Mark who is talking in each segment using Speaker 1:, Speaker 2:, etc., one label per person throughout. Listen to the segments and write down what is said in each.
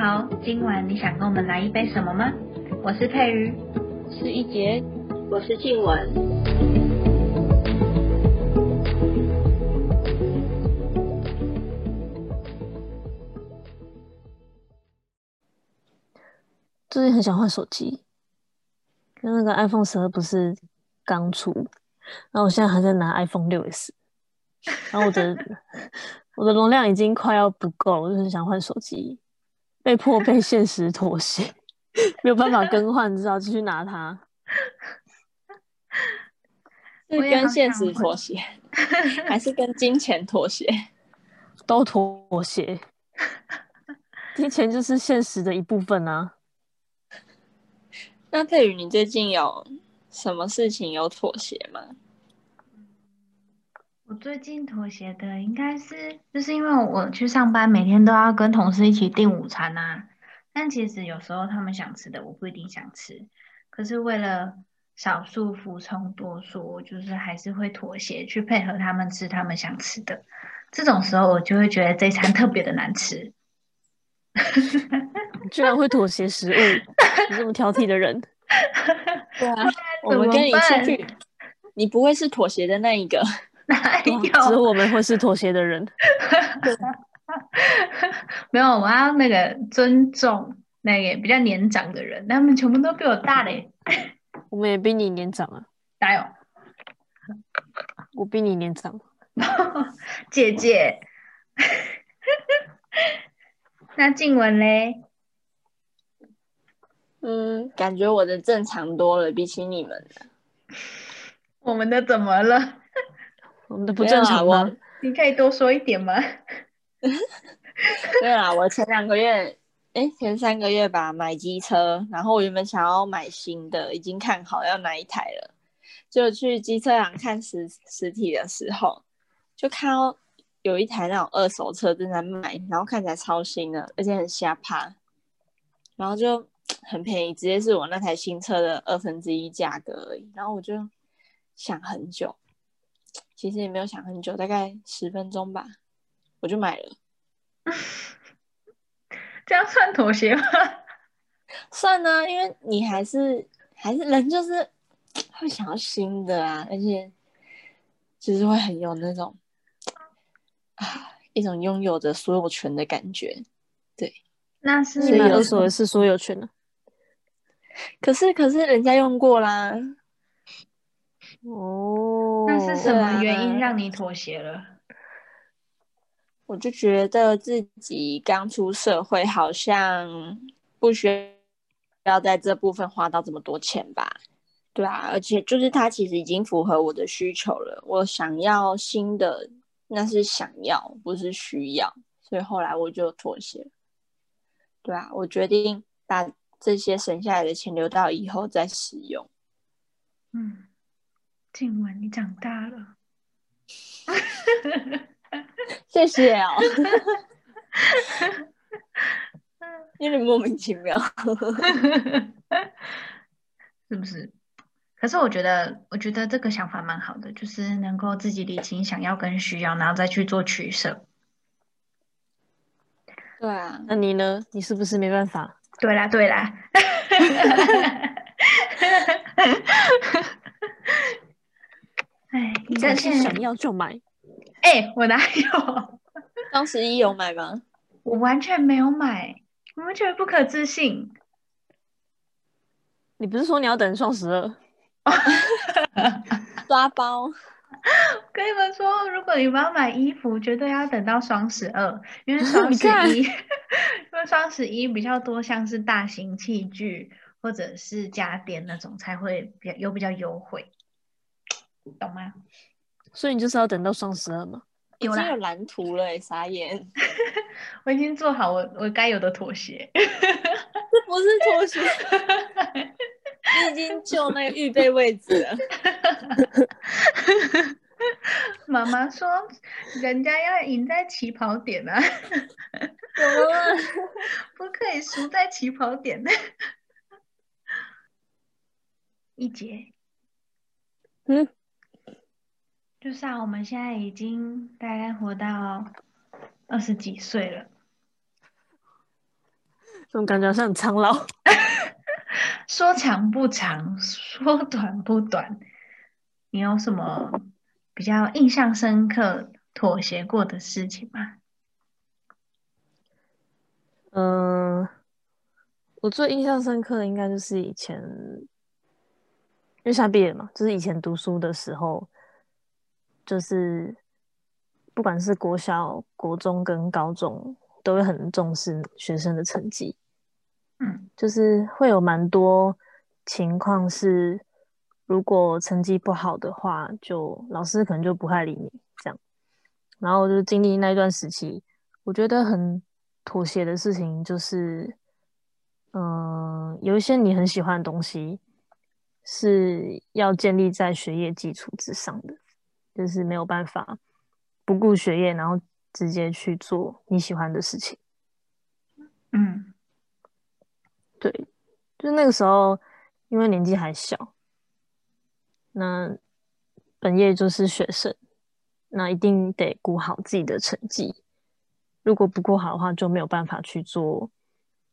Speaker 1: 好，今晚你想跟我们来一杯什么吗？我是佩瑜，
Speaker 2: 是一杰，
Speaker 3: 我是静雯。
Speaker 2: 最近很想换手机，跟那个 iPhone 十二不是刚出，然后我现在还在拿 iPhone 六 S，然后我的 我的容量已经快要不够，我就是想换手机，被迫被现实妥协，没有办法更换，只好继续拿它。
Speaker 3: 是跟现实妥协，还是跟金钱妥协？
Speaker 2: 都妥协，金钱就是现实的一部分啊。
Speaker 3: 那佩宇，你最近有什么事情有妥协吗？
Speaker 1: 我最近妥协的应该是，就是因为我去上班，每天都要跟同事一起订午餐啊。但其实有时候他们想吃的，我不一定想吃。可是为了少数服从多数，我就是还是会妥协，去配合他们吃他们想吃的。这种时候，我就会觉得这餐特别的难吃。
Speaker 2: 居然会妥协食物，你这么挑剔的人。
Speaker 3: 对啊，我们跟你出去，你不会是妥协的那一个。
Speaker 1: 哪有？
Speaker 2: 只有我们会是妥协的人。
Speaker 1: 没有，我要那个尊重那个比较年长的人，他们全部都比我大嘞。
Speaker 2: 我们也比你年长啊。
Speaker 1: 哪有？
Speaker 2: 我比你年长。
Speaker 1: 姐姐。那静雯嘞？
Speaker 3: 嗯，感觉我的正常多了，比起你们的。
Speaker 1: 我们的怎么了？
Speaker 2: 我们的不正常吗？
Speaker 1: 你可以多说一点吗？
Speaker 3: 对啊，我前两个月，哎，前三个月吧，买机车，然后我原本想要买新的，已经看好要哪一台了，就去机车行看实实体的时候，就看到。有一台那种二手车正在卖，然后看起来超新的，而且很瞎趴，然后就很便宜，直接是我那台新车的二分之一价格而已。然后我就想很久，其实也没有想很久，大概十分钟吧，我就买了。
Speaker 1: 这样算妥协吗？
Speaker 3: 算呢，因为你还是还是人，就是会想要新的啊，而且就是会很有那种。啊，一种拥有着所有权的感觉，对，
Speaker 1: 那是
Speaker 2: 你买二手的是所有权的，
Speaker 3: 可是可是人家用过啦，
Speaker 2: 哦，
Speaker 1: 那是什么原因让你妥协了？
Speaker 3: 我就觉得自己刚出社会，好像不需要在这部分花到这么多钱吧？对啊，而且就是它其实已经符合我的需求了，我想要新的。那是想要，不是需要，所以后来我就妥协。对啊，我决定把这些省下来的钱留到以后再使用。
Speaker 1: 嗯，静雯，你长大了，
Speaker 3: 谢谢哦。有点莫名其妙，
Speaker 1: 是不是？可是我觉得，我觉得这个想法蛮好的，就是能够自己理清想要跟需要，然后再去做取舍。
Speaker 3: 对啊，
Speaker 2: 那你呢？你是不是没办法？
Speaker 1: 对啦，对啦。哎，你
Speaker 2: 但是想要就买。
Speaker 1: 哎，我哪有？
Speaker 3: 双十一有买吗？
Speaker 1: 我完全没有买，完全不可置信。
Speaker 2: 你不是说你要等双十二？
Speaker 3: 抓包，
Speaker 1: 跟你们说，如果你们要买衣服，绝对要等到双十二，因为 双十一，因为双十一比较多，像是大型器具或者是家电那种才会比较有比较优惠，懂吗？
Speaker 2: 所以你就是要等到双十二吗？
Speaker 3: 已经有蓝图了，傻眼！
Speaker 1: 我已经做好我我该有的妥协，
Speaker 3: 这不是妥协。你已经就那个预备位置了。
Speaker 1: 妈妈说，人家要赢在起跑点啊，不可以输在起跑点。一节，
Speaker 2: 嗯，
Speaker 1: 就像啊，我们现在已经大概活到二十几岁了。
Speaker 2: 怎么感觉好像很苍老？
Speaker 1: 说长不长，说短不短。你有什么比较印象深刻、妥协过的事情吗？
Speaker 2: 嗯、我最印象深刻的应该就是以前，因为现在毕业嘛，就是以前读书的时候，就是不管是国小、国中跟高中，都会很重视学生的成绩。
Speaker 1: 嗯
Speaker 2: 就是会有蛮多情况是，如果成绩不好的话，就老师可能就不太理你这样。然后就经历那一段时期，我觉得很妥协的事情就是，嗯、有一些你很喜欢的东西是要建立在学业基础之上的，就是没有办法不顾学业，然后直接去做你喜欢的事情。
Speaker 1: 嗯
Speaker 2: 对，就那个时候，因为年纪还小，那本业就是学生，那一定得顾好自己的成绩。如果不顾好的话，就没有办法去做，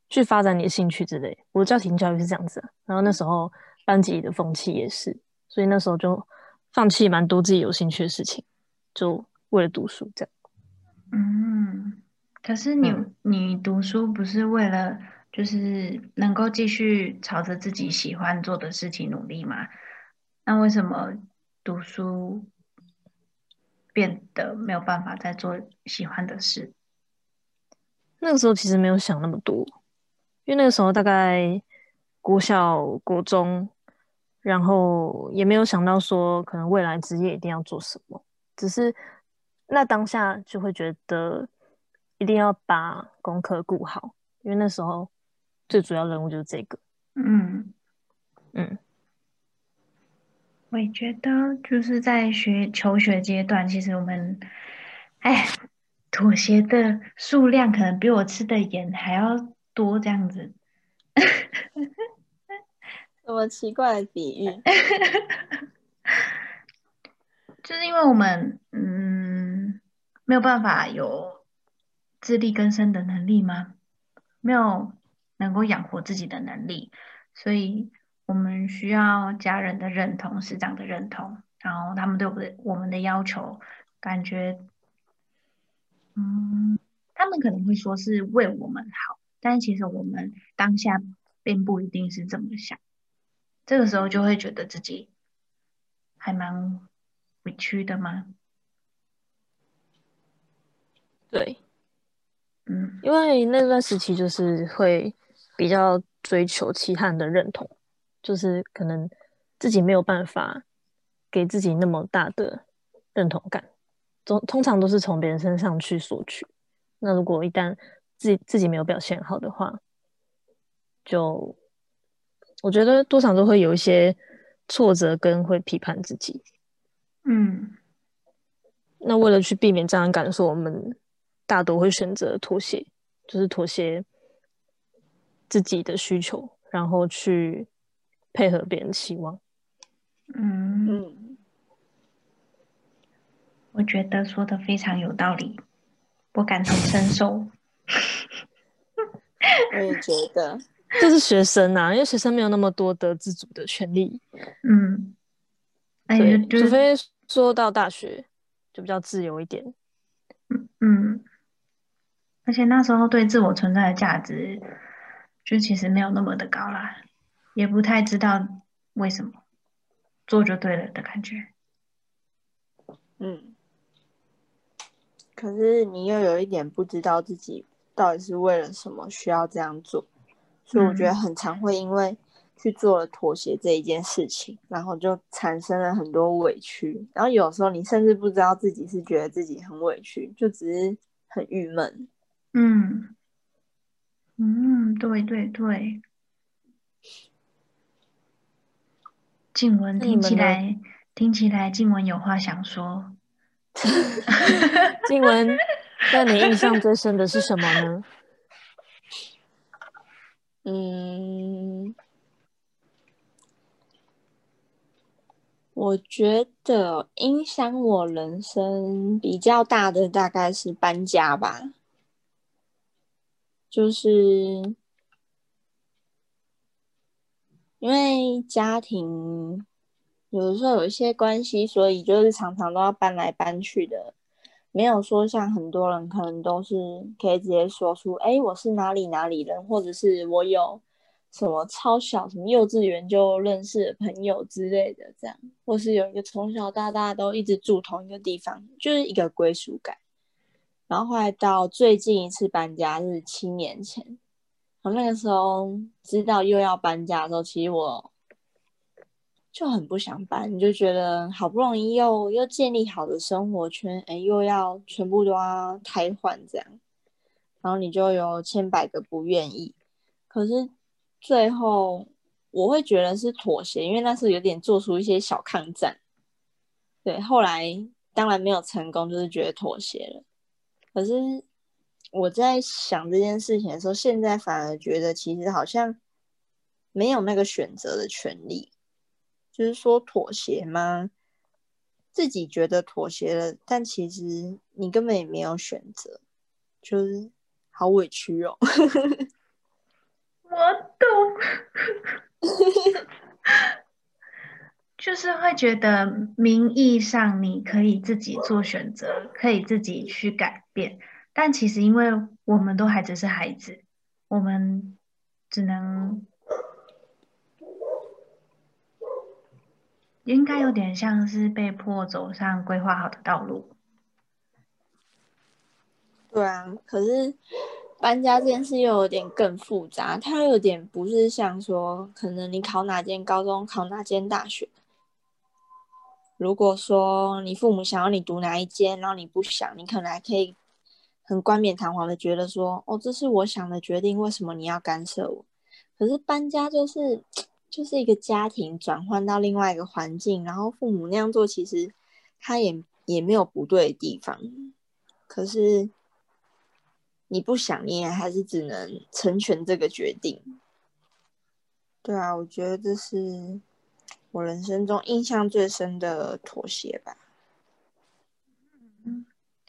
Speaker 2: 去发展你的兴趣之类。我的家庭教育是这样子啊、然后那时候班级里的风气也是，所以那时候就放弃蛮多自己有兴趣的事情，就为了读书这样。
Speaker 1: 嗯。可是你、
Speaker 2: 嗯
Speaker 1: 你读书不是为了就是能够继续朝着自己喜欢做的事情努力吗？那为什么读书变得没有办法再做喜欢的事？
Speaker 2: 那个时候其实没有想那么多，因为那个时候大概国小、国中，然后也没有想到说可能未来职业一定要做什么，只是那当下就会觉得一定要把功课顾好，因为那时候最主要任务就是这个。
Speaker 1: 嗯。
Speaker 2: 嗯，
Speaker 1: 我也觉得，就是在学求学阶段，其实我们，哎，妥协的数量可能比我吃的盐还要多，这样子。
Speaker 3: 什么奇怪的比喻？
Speaker 1: 就是因为我们，嗯，没有办法有自力更生的能力吗？没有能够养活自己的能力，所以我们需要家人的认同、师长的认同，然后他们对我的我们的要求，感觉，嗯，他们可能会说是为我们好，但其实我们当下并不一定是这么想，这个时候就会觉得自己还蛮委屈的吗？
Speaker 2: 对，
Speaker 1: 嗯
Speaker 2: 因为那段时期就是会比较追求其他人的认同，就是可能自己没有办法给自己那么大的认同感，通通常都是从别人身上去索取。那如果一旦自己自己没有表现好的话，就我觉得多少都会有一些挫折跟会批判自己。
Speaker 1: 嗯
Speaker 2: 那为了去避免这样的感受，我们大多会选择妥协，就是妥协自己的需求，然后去配合别人的期望。
Speaker 1: 嗯，
Speaker 3: 嗯，
Speaker 1: 我觉得说的非常有道理，我感同身受。
Speaker 3: 我也觉得，
Speaker 2: 这是学生啊，因为学生没有那么多的自主的权利，
Speaker 1: 嗯，哎，
Speaker 2: 对，
Speaker 1: 就就是
Speaker 2: 除非说到大学就比较自由一点。
Speaker 1: 嗯，而且那时候对自我存在的价值，就其实没有那么的高啦，也不太知道为什么做就对了的感觉。
Speaker 3: 嗯。可是你又有一点不知道自己到底是为了什么需要这样做，所以我觉得
Speaker 1: 嗯
Speaker 3: 很常会因为去做了妥协这一件事情，然后就产生了很多委屈，然后有时候你甚至不知道自己是觉得自己很委屈，就只是很郁闷。
Speaker 1: 嗯嗯，对对对。静文听起来听起来静文有话想说。
Speaker 2: 静文，那你印象最深的是什么呢？
Speaker 3: 嗯。我觉得影响我人生比较大的大概是搬家吧。就是因为家庭，有的时候有一些关系，所以就是常常都要搬来搬去的。没有说像很多人可能都是可以直接说出，哎，我是哪里哪里人，或者是我有什么超小什么幼稚园就认识的朋友之类的，这样，或是有一个从小到大都一直住同一个地方，就是一个归属感。然后后来到最近一次搬家是七年前，我那个时候知道又要搬家的时候，其实我就很不想搬，你就觉得好不容易又又建立好的生活圈，哎，又要全部都要瘫痪这样，然后你就有千百个不愿意，可是最后我会觉得是妥协，因为那时候有点做出一些小抗战，对，后来当然没有成功，就是觉得妥协了。可是我在想这件事情的时候，现在反而觉得其实好像没有那个选择的权利，就是说妥协吗？自己觉得妥协了，但其实你根本也没有选择，就是好委屈哦。
Speaker 1: 我懂，就是会觉得名义上你可以自己做选择，可以自己去改。变，但其实因为我们都还只是孩子，我们只能应该有点像是被迫走上规划好的道路。
Speaker 3: 对啊，可是搬家这件事又有点更复杂，它有点不是像说可能你考哪间高中，考哪间大学。如果说你父母想要你读哪一间，然后你不想，你可能还可以。很冠冕堂皇的觉得说，哦，这是我想的决定，为什么你要干涉我？可是搬家就是就是一个家庭转换到另外一个环境，然后父母那样做，其实他也也没有不对的地方。可是你不想，你也还是只能成全这个决定。对啊，我觉得这是我人生中印象最深的妥协吧。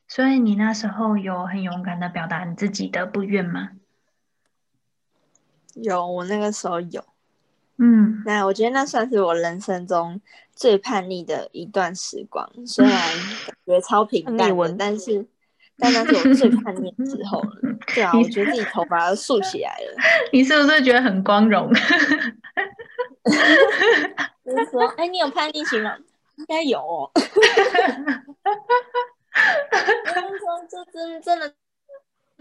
Speaker 1: 所以你那时候有很勇敢的表达你自己的不愿吗？
Speaker 3: 有，我那个时候有。
Speaker 1: 嗯，
Speaker 3: 那我觉得那算是我人生中最叛逆的一段时光。虽然感觉超平淡的，但是，但那是我最叛逆的时候了。对啊，我觉得自己头发都竖起来了。
Speaker 1: 你是不是觉得很光荣？
Speaker 3: 就是说，哎，你有叛逆期吗？应该有。哦。说这真真的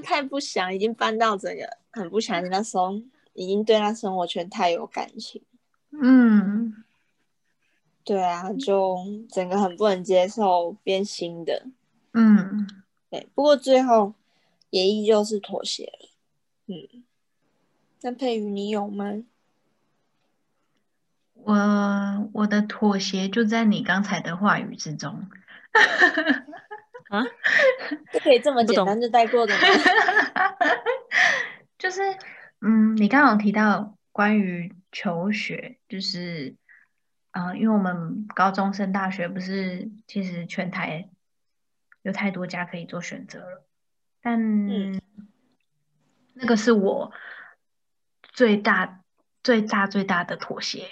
Speaker 3: 太不想，已经搬到这个很不想。那时候已经对他生活圈太有感情，
Speaker 1: 嗯，
Speaker 3: 对啊，就整个很不能接受变新的，
Speaker 1: 嗯，
Speaker 3: 对。不过最后也依旧是妥协了，嗯。那佩瑜，你有吗？
Speaker 1: 我我的妥协就在你刚才的话语之中。
Speaker 3: 啊，就可以这么简单就带过的吗？
Speaker 1: 就是，嗯，你刚刚有提到关于求学，就是，呃，因为我们高中升大学，不是其实全台有太多家可以做选择了，但那个是我最大、最大、最大的妥协，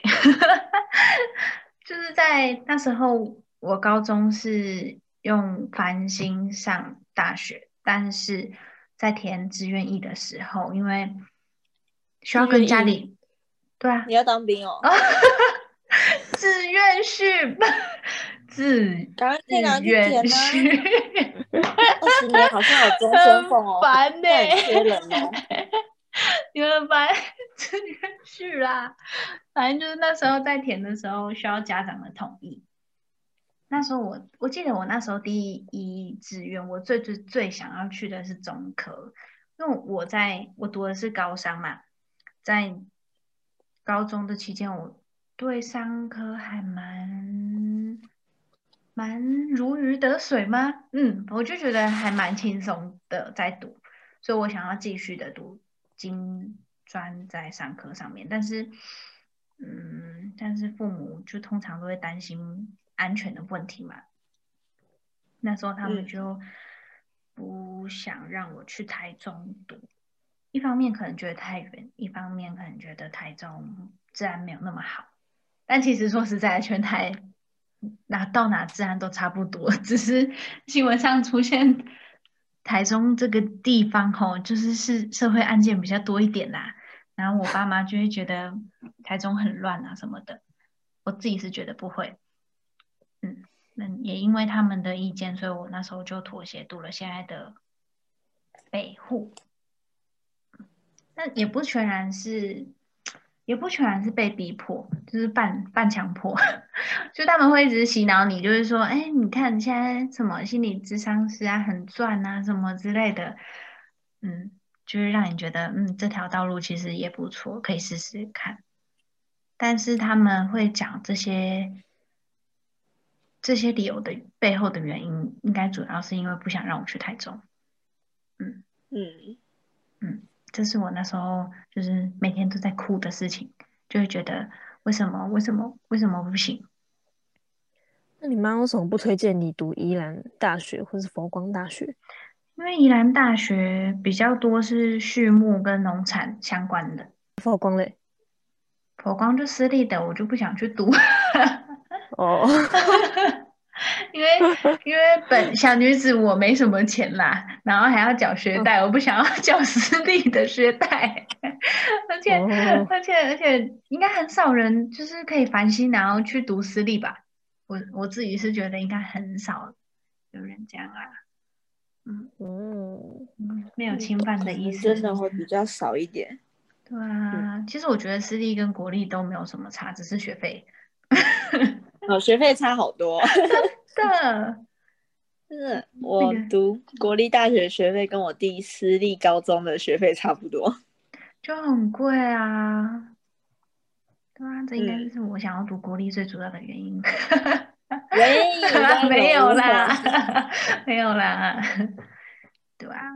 Speaker 1: 就是在那时候，我高中是。用繁星上大学，但是在填志愿意的时候，因为需要跟家里，对啊，
Speaker 3: 你要当兵哦，
Speaker 1: 志愿序，自自愿序，
Speaker 3: 二十年好像有终身俸哦，
Speaker 1: 烦呢，
Speaker 3: 缺人哦，
Speaker 1: 你们班志愿序啦，反正就是那时候在填的时候需要家长的同意。那时候我我记得我那时候第一志愿，我最最最想要去的是中科，因为我在我读的是高商嘛，在高中的期间，我对商科还蛮蛮如鱼得水吗？嗯，我就觉得还蛮轻松的在读，所以我想要继续的读金专在商科上面，但是嗯，但是父母就通常都会担心。安全的问题嘛，那时候他们就不想让我去台中读，一方面可能觉得太远，一方面可能觉得台中治安没有那么好。但其实说实在，全台哪到哪治安都差不多，只是新闻上出现台中这个地方吼，就是是社会案件比较多一点啦。然后我爸妈就会觉得台中很乱啊什么的，我自己是觉得不会。嗯，那也因为他们的意见，所以我那时候就妥协读了现在的北户。那也不全然是，也不全然是被逼迫，就是半半强迫。就他们会一直洗脑你，就是说，哎，你看现在什么心理智商师啊，很赚啊，什么之类的，嗯，就是让你觉得，嗯，这条道路其实也不错，可以试试看。但是他们会讲这些这些理由的背后的原因，应该主要是因为不想让我去台中。嗯
Speaker 3: 嗯
Speaker 1: 嗯。这是我那时候就是每天都在哭的事情，就会觉得为什么为什么为什么不行？
Speaker 2: 那你妈为什么不推荐你读宜兰大学或是佛光大学？
Speaker 1: 因为宜兰大学比较多是畜牧跟农产相关的。
Speaker 2: 佛光嘞？
Speaker 1: 佛光就私立的，我就不想去读。
Speaker 2: 哦。
Speaker 1: 因为因为本小女子我没什么钱啦，然后还要缴学贷，我不想要缴 私立的学贷，而且而且而且应该很少人就是可以烦心然后去读私立吧，我我自己是觉得应该很少有人这样啊，嗯嗯，没有侵犯的意思，
Speaker 3: 真的会比较少一点。
Speaker 1: 对啊，其实我觉得私立跟国立都没有什么差，只是学费。
Speaker 3: 哦，学费差好多，
Speaker 1: 真的，
Speaker 3: 是我读国立大学学费跟我弟私立高中的学费差不多，
Speaker 1: 就很贵啊。对啊，这应该是我想要读国立最主要的原因。
Speaker 3: 没
Speaker 1: 没有啦，没有啦。对啊，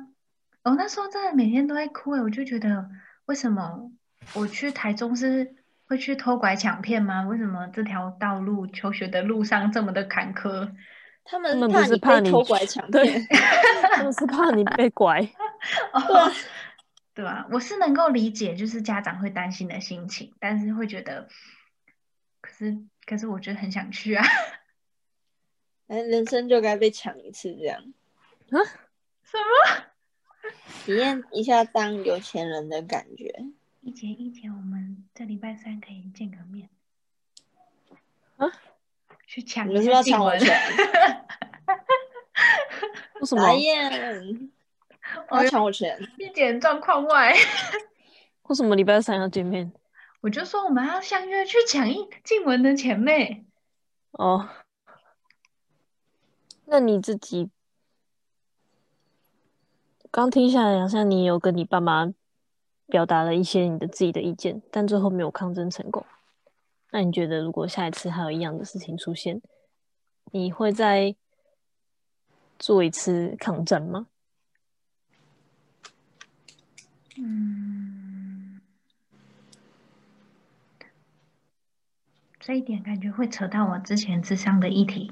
Speaker 1: 我那时候真的每天都在哭哎，我就觉得为什么我去台中是。会去偷拐抢骗吗？为什么这条道路求学的路上这么的坎坷？
Speaker 3: 他们
Speaker 2: 不是怕
Speaker 3: 你偷拐抢骗，
Speaker 2: 他们是怕你被拐。
Speaker 1: 对，对吧？我是能够理解，就是家长会担心的心情，但是会觉得，可是可是我觉得很想去啊。
Speaker 3: 哎，人生就该被抢一次这样
Speaker 2: 啊？
Speaker 1: 什么？
Speaker 3: 体验一下当有钱人的感觉。
Speaker 1: 一节一节，我们这礼拜三可以见个面
Speaker 2: 啊？
Speaker 1: 去抢？
Speaker 3: 你们是要抢我钱？
Speaker 2: 为什么？
Speaker 3: 我要抢我钱？
Speaker 1: 一点状况外。
Speaker 2: 为什么礼拜三要见面？
Speaker 1: 我就说我们要相约去抢一静文的钱妹。
Speaker 2: 哦，那你自己刚听下来，好像你有跟你爸妈。表达了一些你的自己的意见，但最后没有抗争成功。那你觉得，如果下一次还有一样的事情出现，你会再做一次抗战吗？
Speaker 1: 嗯，这一点感觉会扯到我之前智商的议题，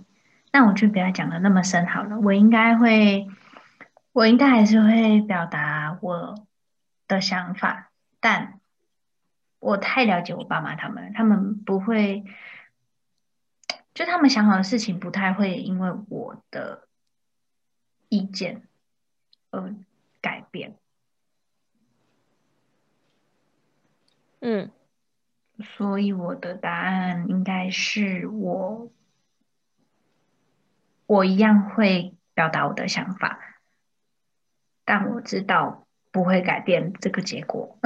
Speaker 1: 那我就不要讲的那么深好了。我应该会，我应该还是会表达我。的想法，但我太了解我爸妈他们，他们不会，就他们想好的事情不太会因为我的意见而改变。
Speaker 2: 嗯，
Speaker 1: 所以我的答案应该是我，我一样会表达我的想法，但我知道。不会改变这个结果，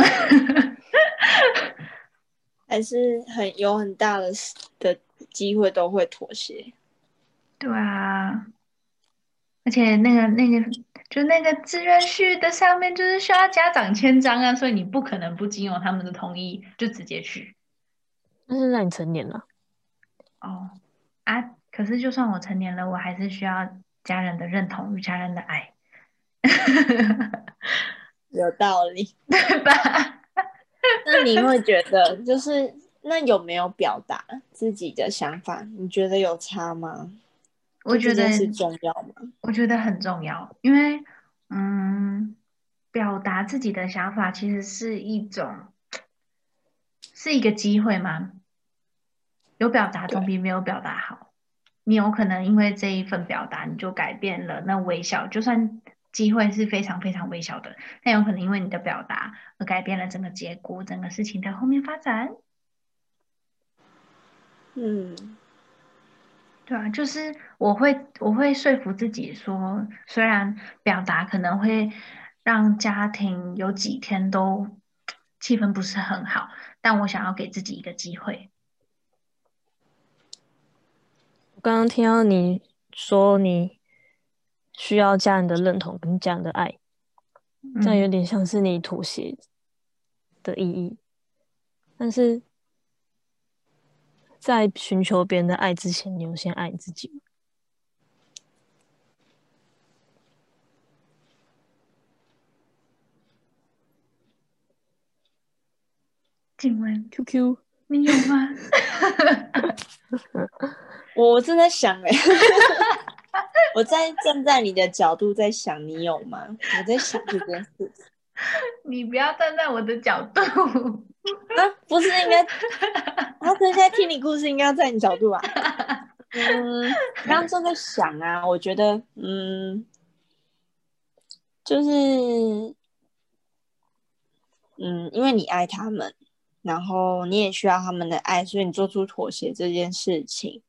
Speaker 3: 还是很有很大的的机会都会妥协。
Speaker 1: 对啊，而且那个那个就那个志愿序的上面就是需要家长签章啊，所以你不可能不经由他们的同意就直接去。
Speaker 2: 那现在你成年了。
Speaker 1: 哦啊，可是就算我成年了，我还是需要家人的认同与家人的爱。
Speaker 3: 有道理，
Speaker 1: 对吧？
Speaker 3: 那你会觉得，就是那有没有表达自己的想法？你觉得有差吗？
Speaker 1: 我觉得
Speaker 3: 是重要吗？
Speaker 1: 我觉得很重要，因为，嗯，表达自己的想法其实是一种，是一个机会吗？有表达总比没有表达好。你有可能因为这一份表达，你就改变了那微笑，就算机会是非常非常微小的，但有可能因为你的表达而改变了整个结果，整个事情的后面发展。
Speaker 3: 嗯，
Speaker 1: 对啊，就是我会我会说服自己说，虽然表达可能会让家庭有几天都气氛不是很好，但我想要给自己一个机会。
Speaker 2: 我刚刚听到你说你需要家人的认同跟家人的爱，这样有点像是你妥协的意义，但是。在寻求别人的爱之前，你有先爱你自己吗？
Speaker 1: 请问
Speaker 2: QQ，
Speaker 1: 你有吗？
Speaker 3: 我正在想哎，我在站在你的角度在想，你有吗？我在想这件事。
Speaker 1: 你不要站在我的角度。
Speaker 3: 啊，不是应该？他现在听你故事，应该要在你角度啊。嗯，刚刚正在想啊，我觉得，嗯，就是，嗯，因为你爱他们，然后你也需要他们的爱，所以你做出妥协这件事情。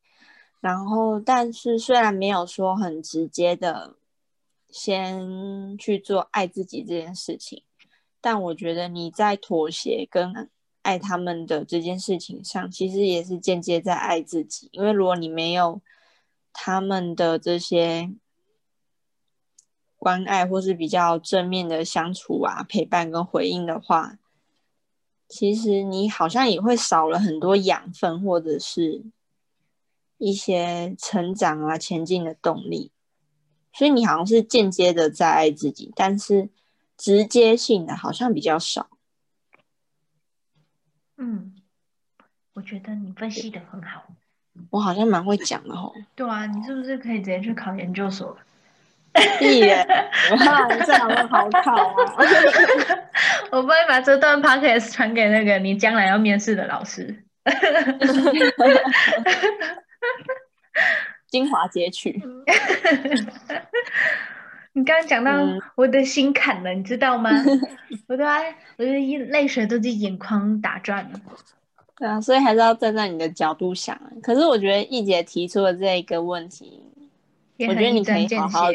Speaker 3: 然后，但是虽然没有说很直接的先去做爱自己这件事情。但我觉得你在妥协跟爱他们的这件事情上，其实也是间接在爱自己。因为如果你没有他们的这些关爱，或是比较正面的相处啊、陪伴跟回应的话，其实你好像也会少了很多养分，或者是一些成长啊、前进的动力。所以你好像是间接的在爱自己，但是。直接性的好像比较少。
Speaker 1: 嗯，我觉得你分析的很好。
Speaker 3: 我好像蛮会讲的哦。
Speaker 1: 对啊，你是不是可以直接去考研究所？
Speaker 3: 屁耶！哇，你这好像好考啊！
Speaker 1: 我帮你把这段 podcast 传给那个你将来要面试的老师。
Speaker 3: 精华截取。
Speaker 1: 你刚刚讲到我的心坎了，你知道吗？我都爱，我的眼泪水都在眼眶打转了。
Speaker 3: 对啊，所以还是要站在你的角度想。可是我觉得易姐提出的这一个问题，我觉得你可以好好，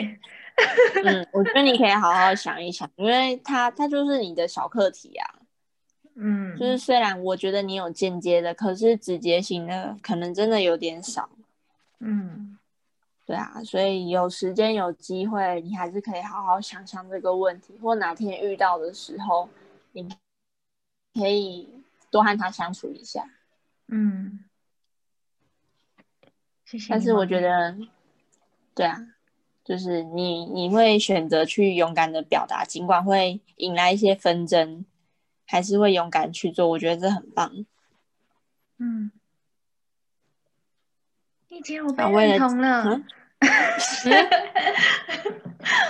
Speaker 3: 嗯，我觉得你可以好好想一想，因为它它就是你的小课题啊。
Speaker 1: 嗯，
Speaker 3: 就是虽然我觉得你有间接的，可是直接型的可能真的有点少。
Speaker 1: 嗯。
Speaker 3: 对啊，所以有时间有机会，你还是可以好好想想这个问题，或哪天遇到的时候，你可以多和他相处一下。
Speaker 1: 嗯，谢谢。
Speaker 3: 但是我觉得，对啊，就是你你会选择去勇敢的表达，尽管会引来一些纷争，还是会勇敢去做。我觉得这很棒。
Speaker 1: 嗯。以前我被认同了。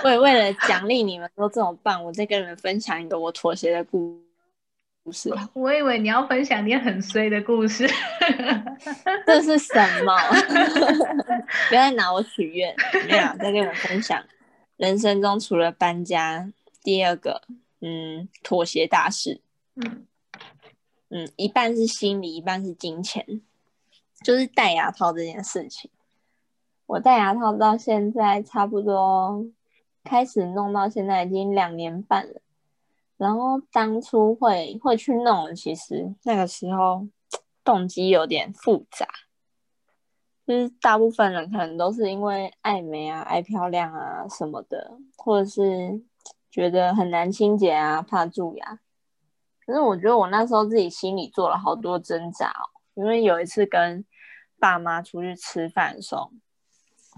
Speaker 3: 为为了奖励你们都这么棒，我再跟你们分享一个我妥协的故故事。
Speaker 1: 我以为你要分享你很衰的故事。
Speaker 3: 这是什么？不要拿我许愿。没有，再跟我分享人生中除了搬家，第二个嗯妥协大事。
Speaker 1: 嗯
Speaker 3: 嗯，一半是心理，一半是金钱。就是戴牙套这件事情，我戴牙套到现在差不多开始弄到现在已经两年半了。然后当初会会去弄，其实那个时候动机有点复杂，就是大部分人可能都是因为爱美啊、爱漂亮啊什么的，或者是觉得很难清洁啊、怕蛀牙。可是我觉得我那时候自己心里做了好多挣扎哦。因为有一次跟爸妈出去吃饭的时候，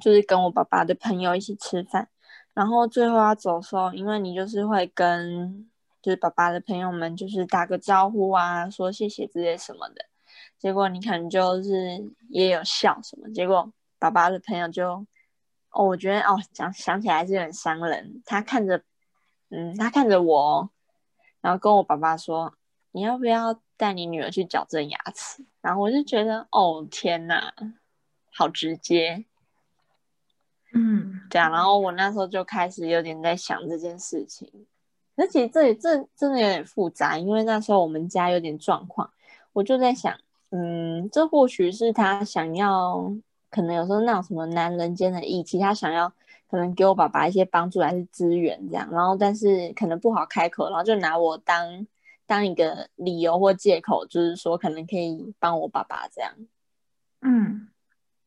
Speaker 3: 就是跟我爸爸的朋友一起吃饭，然后最后要走的时候，因为你就是会跟就是爸爸的朋友们就是打个招呼啊，说谢谢之类什么的，结果你可能就是也有笑什么，结果爸爸的朋友就哦，我觉得哦，讲想起来是有点伤人，他看着嗯，他看着我，然后跟我爸爸说：“你要不要带你女儿去矫正牙齿？”然后我就觉得，哦天哪，好直接。
Speaker 1: 嗯，
Speaker 3: 对啊，然后我那时候就开始有点在想这件事情，而且这这真的有点复杂，因为那时候我们家有点状况，我就在想，嗯，这或许是他想要，可能有时候那种什么男人间的义气，他想要可能给我爸爸一些帮助还是资源这样，然后但是可能不好开口，然后就拿我当当一个理由或借口，就是说可能可以帮我爸爸这样。
Speaker 1: 嗯，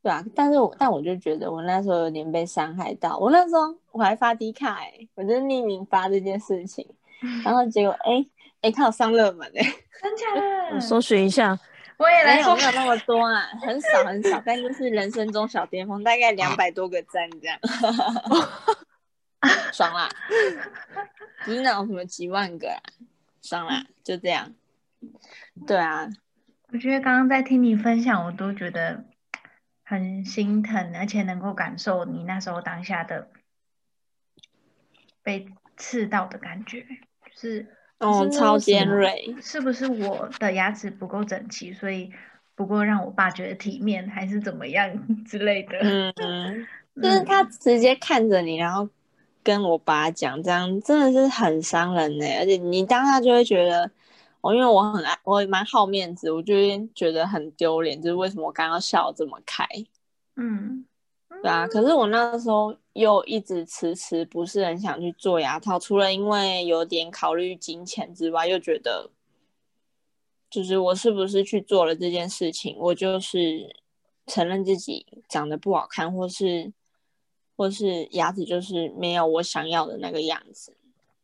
Speaker 3: 对啊，但是我但我就觉得我那时候有点被伤害到。我那时候我还发低卡哎、我就匿名发这件事情，然后结果哎哎，他有上热门哎、
Speaker 1: 真假的？
Speaker 2: 我搜寻一下，
Speaker 1: 我也
Speaker 3: 没
Speaker 1: 来说
Speaker 3: 有没有那么多啊，很少很少，但就是人生中小巅峰，大概两百多个赞这样，爽啦，不是那种什么几万个啊，爽啦，就这样。对啊，
Speaker 1: 我觉得刚刚在听你分享，我都觉得很心疼，而且能够感受你那时候当下的被刺到的感觉，就是
Speaker 3: 哦，超尖锐，
Speaker 1: 是不是我的牙齿不够整齐，所以不够让我爸觉得体面，还是怎么样 之类的？
Speaker 3: 嗯 嗯。就是他直接看着你，然后跟我爸讲，这样真的是很伤人呢。而且你当下就会觉得，我、因为我很爱，我也蛮好面子，我就觉得很丢脸，就是为什么我刚刚笑得这么开，
Speaker 1: 嗯，
Speaker 3: 对啊。可是我那时候又一直迟迟不是很想去做牙套，除了因为有点考虑金钱之外，又觉得，就是我是不是去做了这件事情，我就是承认自己长得不好看，或是或是牙齿就是没有我想要的那个样子。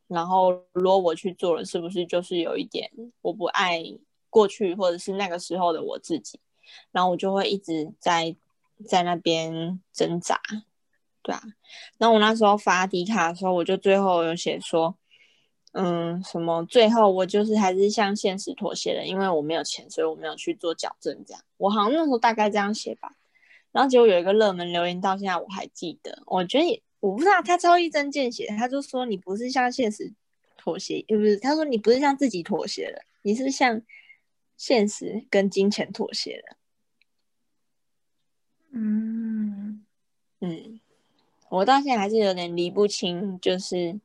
Speaker 3: 然后如果我去做了，是不是就是有一点我不爱过去或者是那个时候的我自己？然后我就会一直在在那边挣扎，对啊。然后我那时候发迪卡的时候，我就最后有写说，嗯，什么最后我就是还是向现实妥协了，因为我没有钱，所以我没有去做矫正，这样。我好像那时候大概这样写吧。然后结果有一个热门留言，到现在我还记得。我觉得也我不知道他超一针见血，他就说你不是向现实妥协，呃不是，他说你不是向自己妥协了，你是向现实跟金钱妥协了。
Speaker 1: 嗯，
Speaker 3: 嗯，我到现在还是有点理不清，就是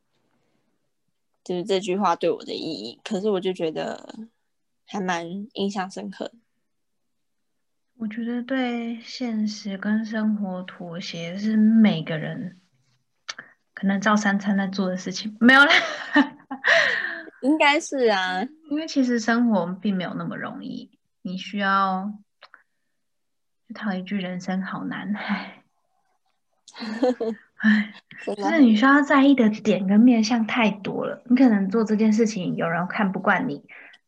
Speaker 3: 就是这句话对我的意义。可是我就觉得还蛮印象深刻的。
Speaker 1: 我觉得对现实跟生活妥协是每个人可能照三餐在做的事情，没有啦。
Speaker 3: 应该是啊，
Speaker 1: 因为其实生活并没有那么容易，你需要，就套一句“人生好难”，唉，唉，
Speaker 3: 真的
Speaker 1: 就是你需要在意的点跟面向太多了。你可能做这件事情，有人看不惯你，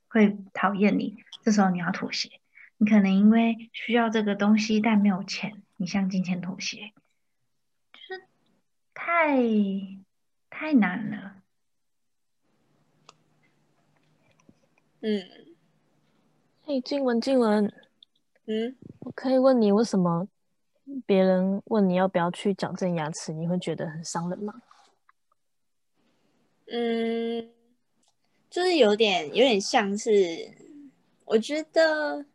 Speaker 1: 会讨厌你，这时候你要妥协。你可能因为需要这个东西，但没有钱，你向金钱妥协，就是太太难了。
Speaker 3: 嗯
Speaker 2: 嘿，静文，静文，
Speaker 3: 嗯，
Speaker 2: 我可以问你，为什么别人问你要不要去矫正牙齿，你会觉得很伤人吗？
Speaker 3: 嗯，就是有点有点像是，我觉得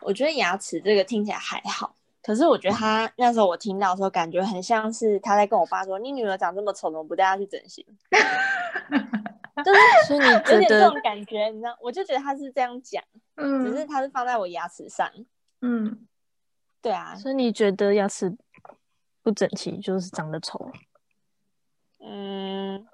Speaker 3: 我觉得牙齿这个听起来还好，可是我觉得他那时候我听到的时候，感觉很像是他在跟我爸说：“你女儿长这么丑，怎么不带她去整形？” 就是
Speaker 2: 所以你
Speaker 3: 有点这种感觉，你知道？我就觉得他是这样讲，嗯只是
Speaker 1: 嗯
Speaker 3: 他是放在我牙齿上。
Speaker 1: 嗯，
Speaker 3: 对啊，
Speaker 2: 所以你觉得牙齿不整齐就是长得丑？
Speaker 3: 嗯，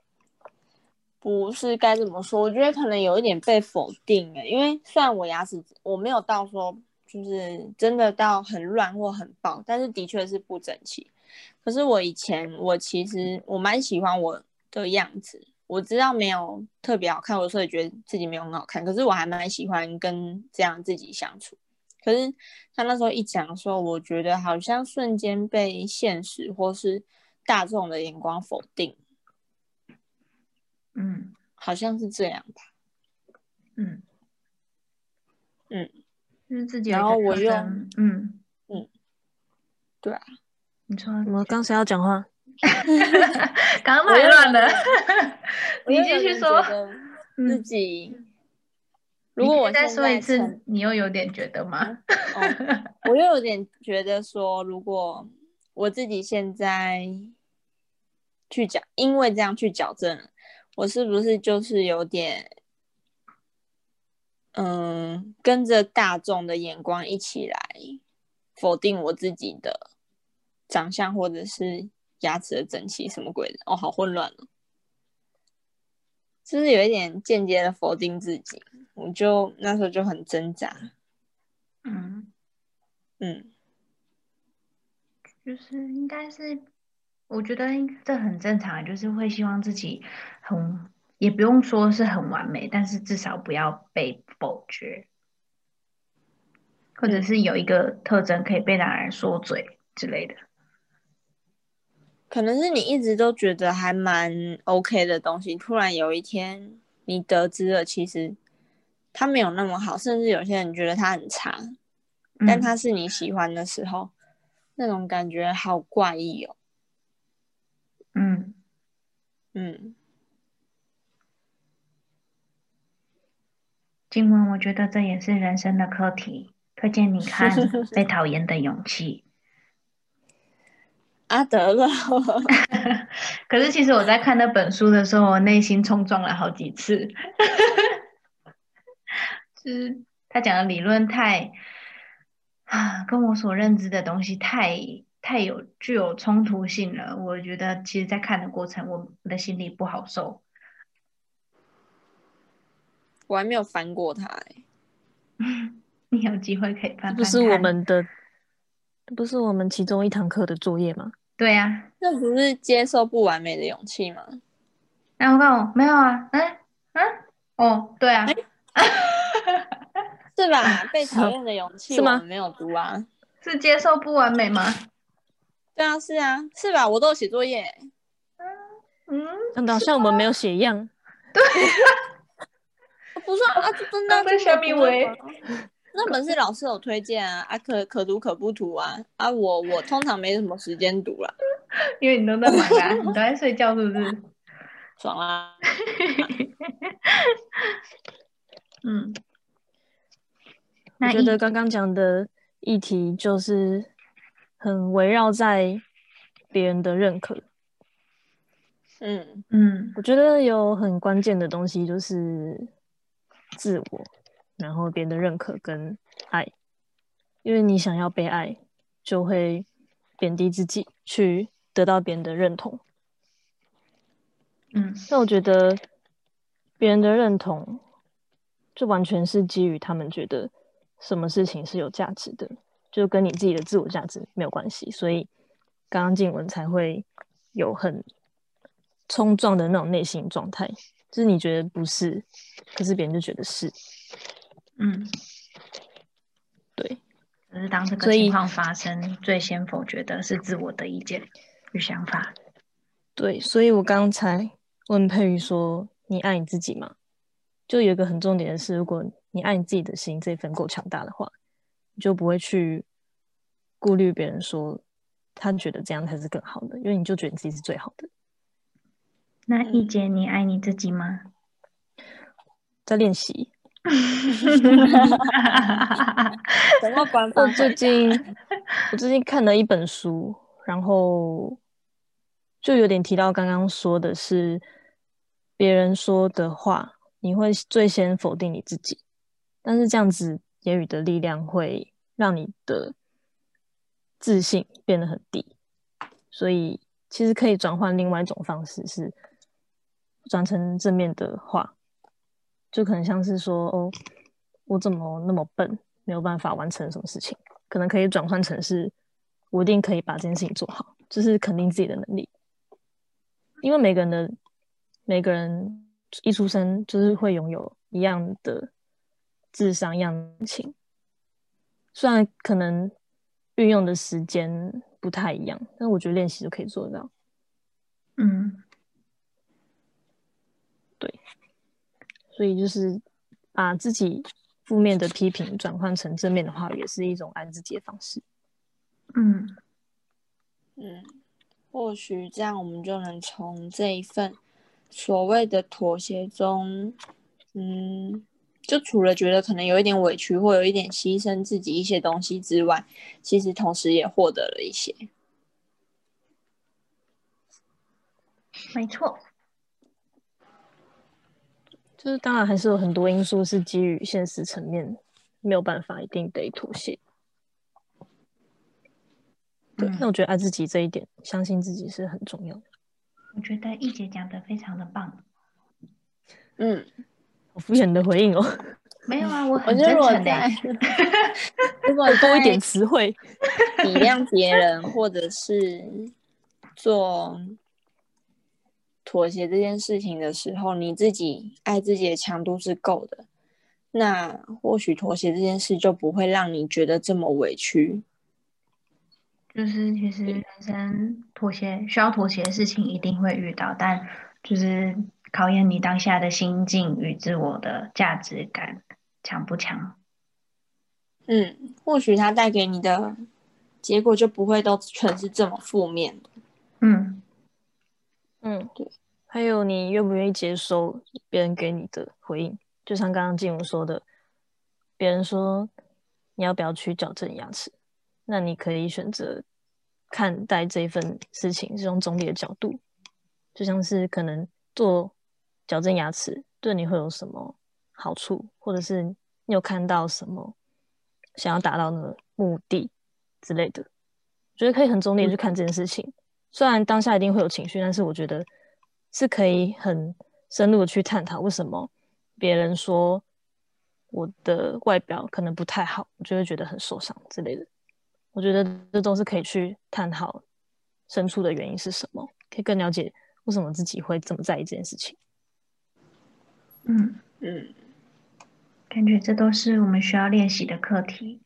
Speaker 3: 不是该怎么说？我觉得可能有一点被否定了，因为虽然我牙齿我没有到说就是真的到很乱或很爆，但是的确是不整齐。可是我以前我其实我蛮喜欢我的样子，我知道没有特别好看，我有时候也觉得自己没有很好看，可是我还蛮喜欢跟这样自己相处。可是他那时候一讲的时候，我觉得好像瞬间被现实或是大众的眼光否定，
Speaker 1: 嗯
Speaker 3: 好像是这样吧。
Speaker 1: 嗯
Speaker 3: 嗯，
Speaker 1: 就是自己
Speaker 3: 然后我又
Speaker 1: 嗯嗯
Speaker 3: 对啊，
Speaker 1: 你说
Speaker 2: 我刚才要讲话，
Speaker 1: 刚刚太乱了，你继续说。
Speaker 3: 自己，如果我
Speaker 1: 再说一次，你又有点觉得吗？
Speaker 3: 我又有点觉得说，如果我自己现在去矫，因为这样去矫正，我是不是就是有点，嗯，跟着大众的眼光一起来否定我自己的长相，或者是牙齿的整齐什么鬼的？哦，好混乱哦。就是有一点间接的否定自己，我就那时候就很挣扎。
Speaker 1: 嗯
Speaker 3: 嗯，
Speaker 1: 就是应该是，我觉得这很正常，就是会希望自己很，也不用说是很完美，但是至少不要被否决，或者是有一个特征可以被男人说嘴之类的。
Speaker 3: 可能是你一直都觉得还蛮 OK 的东西，突然有一天你得知了，其实它没有那么好，甚至有些人觉得它很差，但它是你喜欢的时候，那种感觉好怪异哦。
Speaker 1: 嗯
Speaker 3: 嗯，
Speaker 1: 今晚我觉得这也是人生的课题，推荐你看《被 讨厌的勇气》。
Speaker 3: 啊，得了！
Speaker 1: 可是其实我在看那本书的时候，我内心冲撞了好几次。就是他讲的理论太啊，跟我所认知的东西太太有具有冲突性了。我觉得其实，在看的过程，我的心里不好受。
Speaker 3: 我还没有翻过它，哎，
Speaker 1: 你有机会可以翻。
Speaker 2: 不是我们的。不是我们其中一堂课的作业吗？
Speaker 1: 对呀，
Speaker 3: 那不是接受不完美的勇气吗？
Speaker 1: 哎，我看我没有啊，哎，嗯，哦，对啊，
Speaker 3: 是吧？被讨厌的勇气
Speaker 2: 是吗？
Speaker 3: 没有读啊，
Speaker 1: 是接受不完美吗？
Speaker 3: 对啊，是啊，是吧？我都有写作业。
Speaker 1: 嗯
Speaker 2: 嗯，好像我们没有写一样。
Speaker 1: 对，
Speaker 3: 不是啊，真的
Speaker 1: 被小米为。
Speaker 3: 那本是老师有推荐啊，啊可可读可不读啊，啊我我通常没什么时间读了，
Speaker 1: 因为你都在忙啊，你都在睡觉是不是？
Speaker 3: 爽啦！
Speaker 1: 嗯，
Speaker 2: 我觉得刚刚讲的议题就是很围绕在别人的认可。
Speaker 3: 嗯
Speaker 1: 嗯，
Speaker 2: 我觉得有很关键的东西就是自我。然后别人的认可跟爱，因为你想要被爱，就会贬低自己，去得到别人的认同。
Speaker 1: 嗯，
Speaker 2: 那我觉得别人的认同，就完全是基于他们觉得什么事情是有价值的，就跟你自己的自我价值没有关系。所以刚刚静文才会有很冲撞的那种内心状态，就是你觉得不是，可是别人就觉得是。
Speaker 1: 嗯，
Speaker 2: 对，
Speaker 1: 可是当这个情况发生，最先否决的是自我的意见与想法。
Speaker 2: 对，所以我刚才问佩瑜说：“你爱你自己吗？”就有一个很重点的是，如果你爱你自己的心这份够强大的话，你就不会去顾虑别人说他觉得这样才是更好的，因为你就觉得你自己是最好的。
Speaker 1: 那易杰，你爱你自己吗？
Speaker 2: 在练习。
Speaker 3: 怎么官
Speaker 2: 方？我最近我最近看了一本书，然后就有点提到刚刚说的是别人说的话，你会最先否定你自己，但是这样子言语的力量会让你的自信变得很低，所以其实可以转换另外一种方式，是转成正面的话。就可能像是说，哦，我怎么那么笨，没有办法完成什么事情？可能可以转换成是，我一定可以把这件事情做好，就是肯定自己的能力。因为每个人的每个人一出生就是会拥有一样的智商、一样的情，虽然可能运用的时间不太一样，但我觉得练习就可以做到。
Speaker 1: 嗯。
Speaker 2: 所以就是把自己负面的批评转换成正面的话，也是一种安自己的方式。
Speaker 1: 嗯
Speaker 3: 嗯，或许这样我们就能从这一份所谓的妥协中，嗯，就除了觉得可能有一点委屈或有一点牺牲自己一些东西之外，其实同时也获得了一些。
Speaker 1: 没错，
Speaker 2: 就是当然还是有很多因素是基于现实层面没有办法一定得妥协。对，那我觉得爱自己这一点，相信自己是很重要的。
Speaker 1: 我觉得一姐讲的非常的棒。
Speaker 3: 嗯，
Speaker 2: 好敷衍的回应哦。
Speaker 1: 没有啊，我
Speaker 3: 我
Speaker 1: 很
Speaker 3: 觉得我
Speaker 1: 真诚的
Speaker 3: 在，如果
Speaker 2: 多一点
Speaker 3: 在
Speaker 2: 词汇。
Speaker 3: 体谅别人，或者是做妥协这件事情的时候，你自己爱自己的强度是够的，那或许妥协这件事就不会让你觉得这么委屈。
Speaker 1: 就是其实人生妥协需要妥协的事情一定会遇到，但就是考验你当下的心境与自我的价值感强不强。
Speaker 3: 嗯，或许它带给你的结果就不会都全是这么负面的。
Speaker 1: 嗯
Speaker 2: 嗯，
Speaker 3: 对。
Speaker 2: 还有你愿不愿意接收别人给你的回应？就像刚刚静茹说的，别人说你要不要去矫正牙齿，那你可以选择看待这份事情是用中立的角度，就像是可能做矫正牙齿对你会有什么好处，或者是你有看到什么想要达到的目的之类的，我觉得可以很中立的去看这件事情。虽然当下一定会有情绪，但是我觉得是可以很深入的去探讨为什么别人说我的外表可能不太好，我就会觉得很受伤之类的。我觉得这都是可以去探讨深处的原因是什么，可以更了解为什么自己会这么在意这件事情。
Speaker 1: 嗯，
Speaker 3: 嗯，
Speaker 1: 感觉这都是我们需要练习的课题。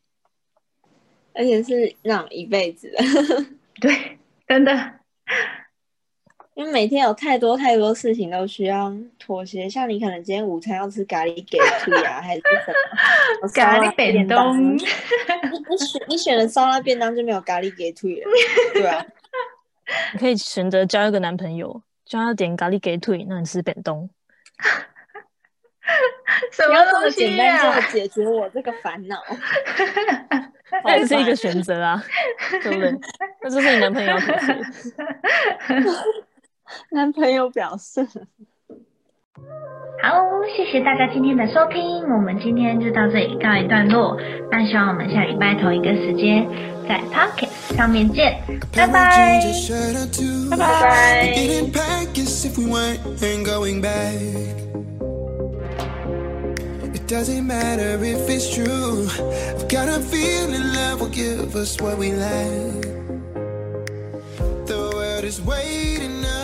Speaker 3: 而且是让一辈子的，
Speaker 1: 对，真的。
Speaker 3: 因为每天有太多太多事情都需要妥协。像你可能今天午餐要吃咖喱给兔啊，还是什么
Speaker 1: 咖喱
Speaker 3: 便
Speaker 1: 便当
Speaker 3: 你你选你选了烧腊便当就没有咖喱给兔了，对啊，
Speaker 2: 你可以选择交一个男朋友，叫他点咖喱给腿，那你吃便当。
Speaker 1: 什
Speaker 3: 不要这么
Speaker 1: 么东西
Speaker 3: 简单
Speaker 1: 呀、
Speaker 3: 就解决我这个烦恼。
Speaker 2: 那也是一个选择啊，对不对？那就是你男朋友。
Speaker 3: 男朋友表示，
Speaker 1: 好，谢谢大家今天的收听，我们今天就到这里告一段落。那希望我们下礼拜同一个时间在 Pocket 上面见，拜拜。
Speaker 3: 拜拜。
Speaker 4: Doesn't matter if it's true. I've got a feeling love will give us what we lack. The world is waiting up.